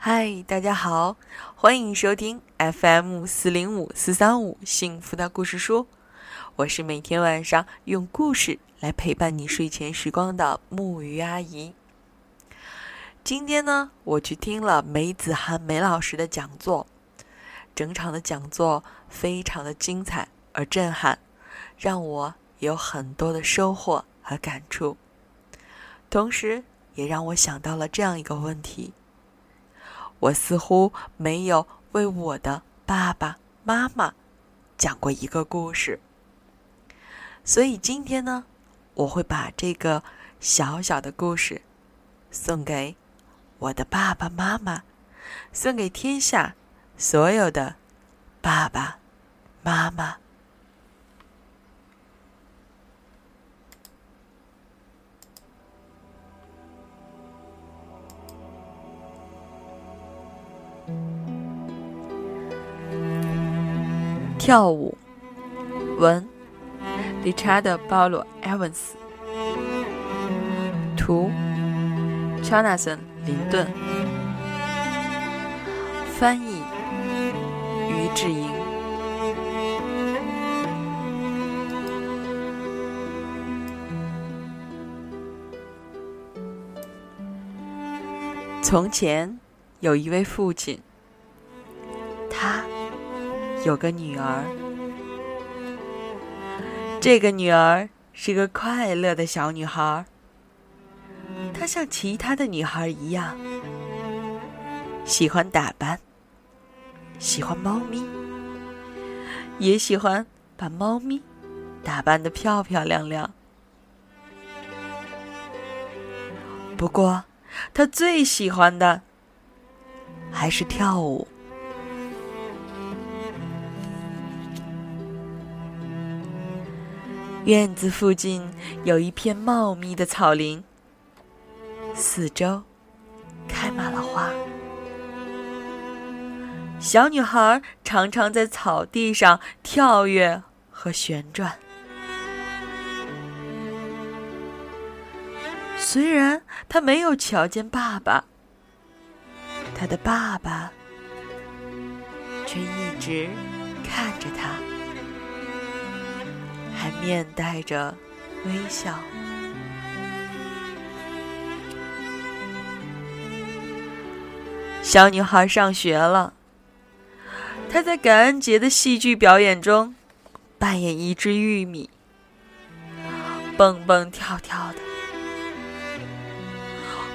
嗨，大家好，欢迎收听 FM 四零五四三五幸福的故事书。我是每天晚上用故事来陪伴你睡前时光的木鱼阿姨。今天呢，我去听了梅子涵梅老师的讲座，整场的讲座非常的精彩而震撼，让我有很多的收获和感触，同时也让我想到了这样一个问题。我似乎没有为我的爸爸妈妈讲过一个故事，所以今天呢，我会把这个小小的故事送给我的爸爸妈妈，送给天下所有的爸爸妈妈。跳舞，文，Richard 保罗 Evans，图，Jonathan 林顿，翻译，于志莹。从前有一位父亲，有个女儿，这个女儿是个快乐的小女孩。她像其他的女孩一样，喜欢打扮，喜欢猫咪，也喜欢把猫咪打扮的漂漂亮亮。不过，她最喜欢的还是跳舞。院子附近有一片茂密的草林，四周开满了花。小女孩常常在草地上跳跃和旋转。虽然她没有瞧见爸爸，她的爸爸却一直看着她。还面带着微笑。小女孩上学了，她在感恩节的戏剧表演中扮演一只玉米，蹦蹦跳跳的。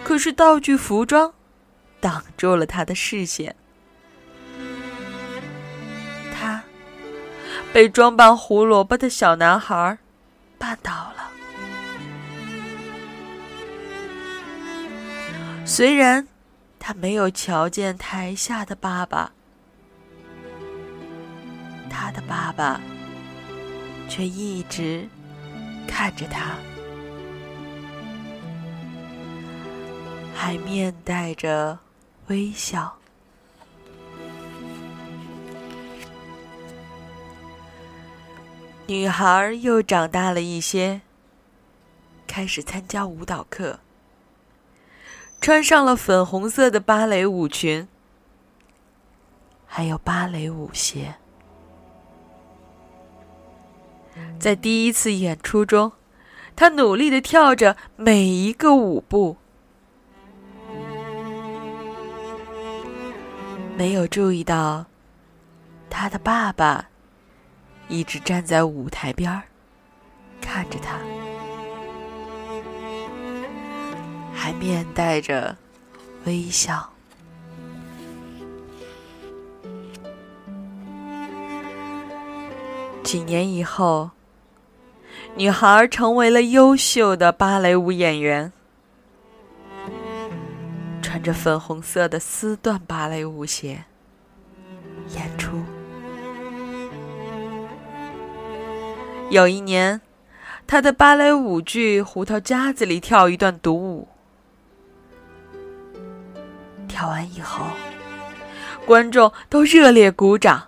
可是道具服装挡住了她的视线。被装扮胡萝卜的小男孩绊倒了。虽然他没有瞧见台下的爸爸，他的爸爸却一直看着他，还面带着微笑。女孩又长大了一些，开始参加舞蹈课，穿上了粉红色的芭蕾舞裙，还有芭蕾舞鞋。在第一次演出中，她努力的跳着每一个舞步，没有注意到她的爸爸。一直站在舞台边儿，看着他，还面带着微笑。几年以后，女孩成为了优秀的芭蕾舞演员，穿着粉红色的丝缎芭蕾舞鞋演出。有一年，他的芭蕾舞剧《胡桃夹子》里跳一段独舞，跳完以后，观众都热烈鼓掌。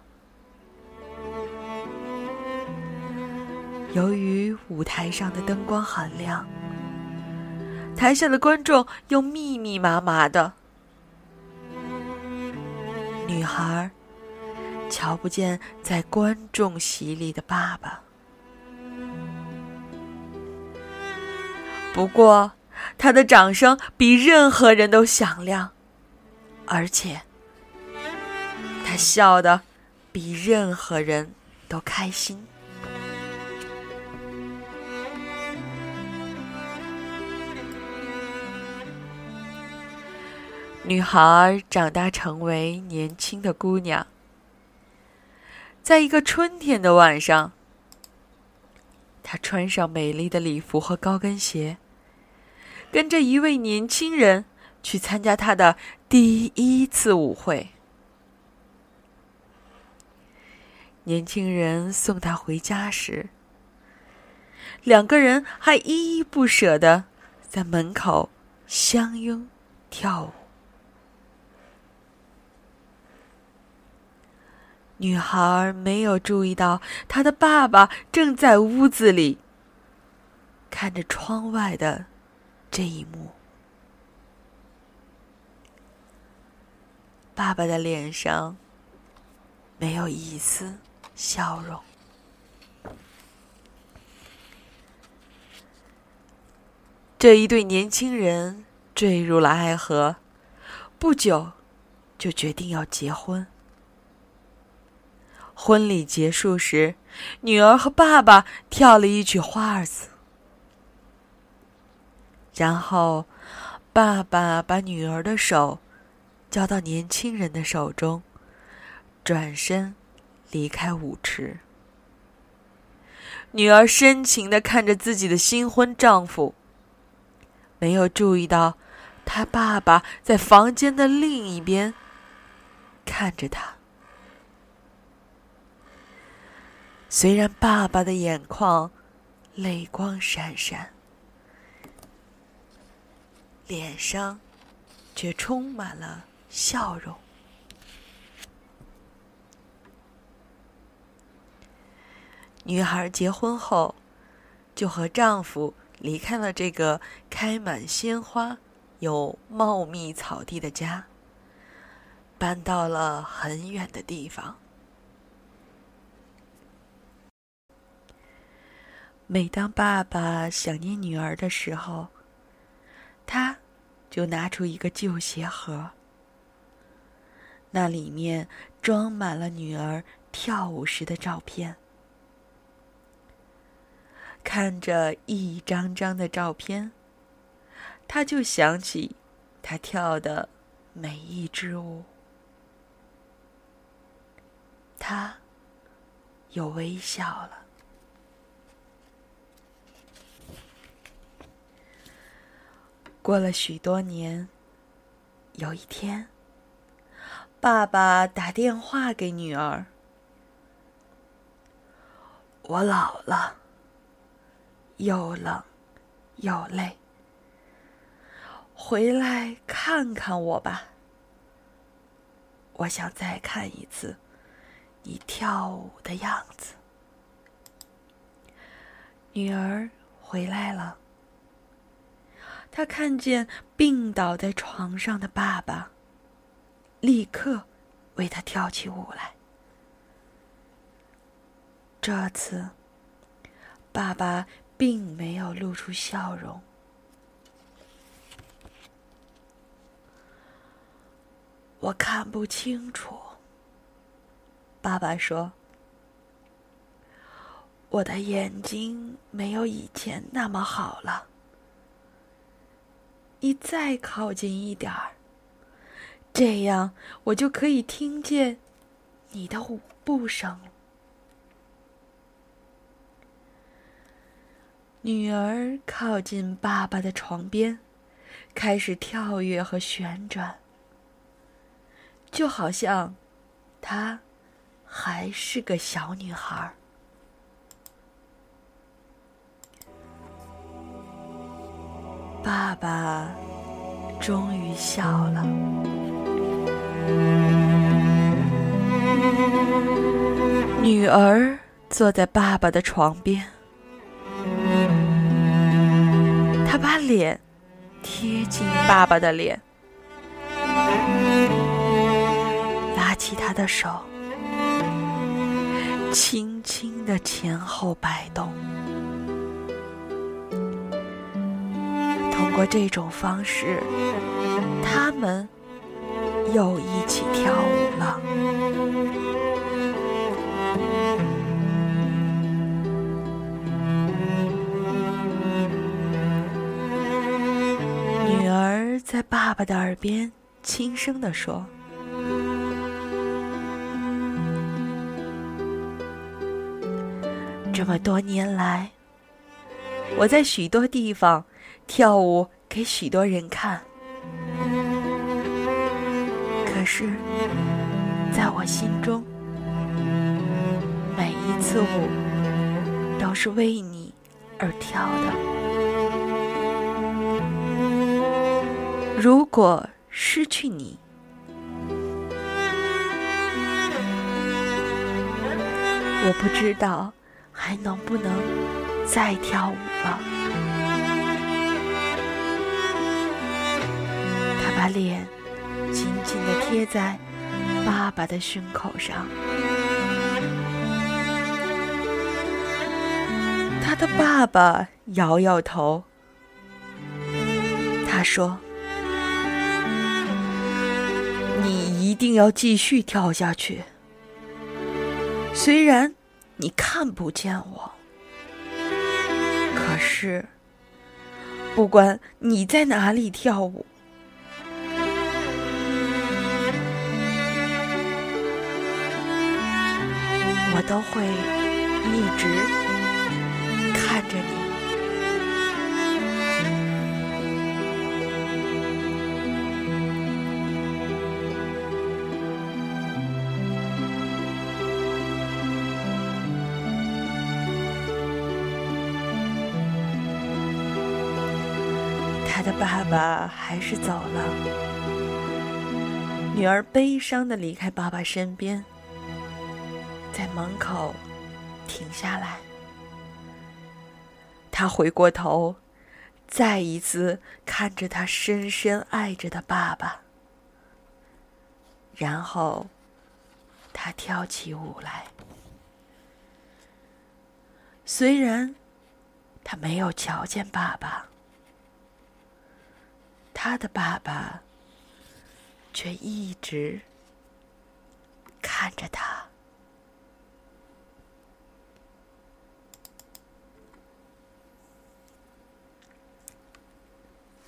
由于舞台上的灯光很亮，台下的观众又密密麻麻的，女孩瞧不见在观众席里的爸爸。不过，他的掌声比任何人都响亮，而且他笑得比任何人都开心。女孩长大成为年轻的姑娘，在一个春天的晚上，她穿上美丽的礼服和高跟鞋，跟着一位年轻人去参加他的第一次舞会。年轻人送他回家时，两个人还依依不舍的在门口相拥跳舞。女孩没有注意到，她的爸爸正在屋子里看着窗外的这一幕。爸爸的脸上没有一丝笑容。这一对年轻人坠入了爱河，不久就决定要结婚。婚礼结束时，女儿和爸爸跳了一曲华尔兹，然后爸爸把女儿的手交到年轻人的手中，转身离开舞池。女儿深情的看着自己的新婚丈夫，没有注意到他爸爸在房间的另一边看着他。虽然爸爸的眼眶泪光闪闪，脸上却充满了笑容。女孩结婚后，就和丈夫离开了这个开满鲜花、有茂密草地的家，搬到了很远的地方。每当爸爸想念女儿的时候，他就拿出一个旧鞋盒，那里面装满了女儿跳舞时的照片。看着一张张的照片，他就想起他跳的每一支舞，他又微笑了。过了许多年，有一天，爸爸打电话给女儿：“我老了，又冷又累，回来看看我吧。我想再看一次你跳舞的样子。”女儿回来了。他看见病倒在床上的爸爸，立刻为他跳起舞来。这次，爸爸并没有露出笑容。我看不清楚，爸爸说：“我的眼睛没有以前那么好了。”你再靠近一点儿，这样我就可以听见你的舞步声。女儿靠近爸爸的床边，开始跳跃和旋转，就好像她还是个小女孩。爸爸终于笑了。女儿坐在爸爸的床边，她把脸贴近爸爸的脸，拉起他的手，轻轻的前后摆动。过这种方式，他们又一起跳舞了。女儿在爸爸的耳边轻声地说：“这么多年来，我在许多地方。”跳舞给许多人看，可是，在我心中，每一次舞都是为你而跳的。如果失去你，我不知道还能不能再跳舞了。把脸紧紧地贴在爸爸的胸口上。他的爸爸摇摇头，他说：“你一定要继续跳下去，虽然你看不见我，可是不管你在哪里跳舞。”我都会一直看着你。他的爸爸还是走了，女儿悲伤的离开爸爸身边。在门口停下来，他回过头，再一次看着他深深爱着的爸爸，然后他跳起舞来。虽然他没有瞧见爸爸，他的爸爸却一直看着他。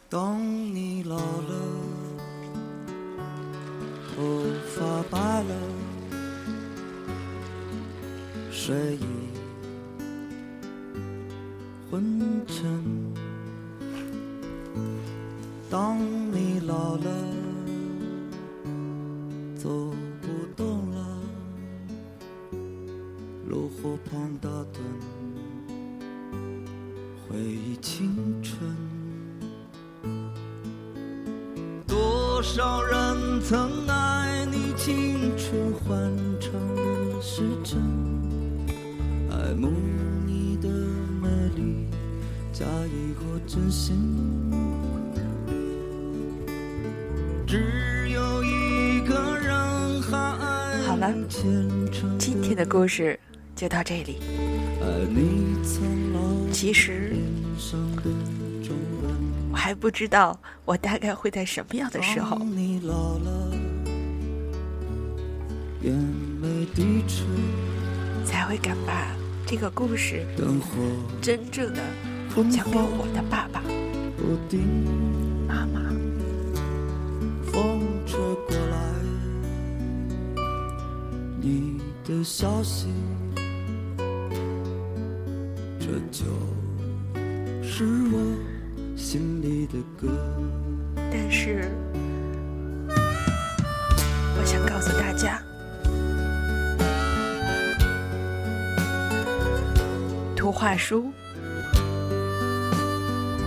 当你老了，头发白了，睡意多少人曾爱你青春欢畅的时辰，爱慕你的美丽，假意或真心。只有一个人还爱好了，今天的故事就到这里。其实。还不知道我大概会在什么样的时候，才会敢把这个故事真正的讲给我的爸爸妈妈。你的消息这就是我。心里的歌。但是，我想告诉大家，图画书、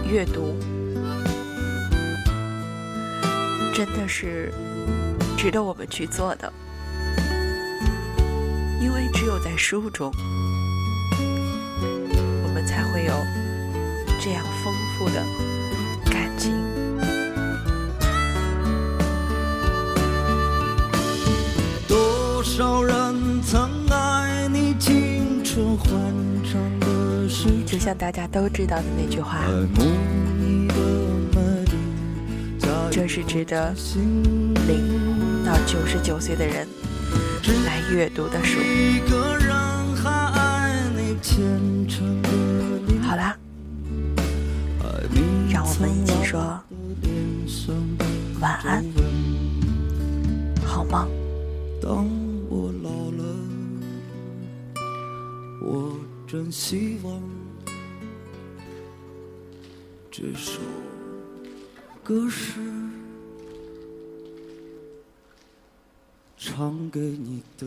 阅读，真的是值得我们去做的，因为只有在书中，我们才会有这样丰富的。多少人曾爱你青春欢畅的时就像大家都知道的那句话，这是值得零到九十九岁的人来阅读的书。好啦，让我们一起说晚安，好梦。当我老了，我真希望这首歌是唱给你的。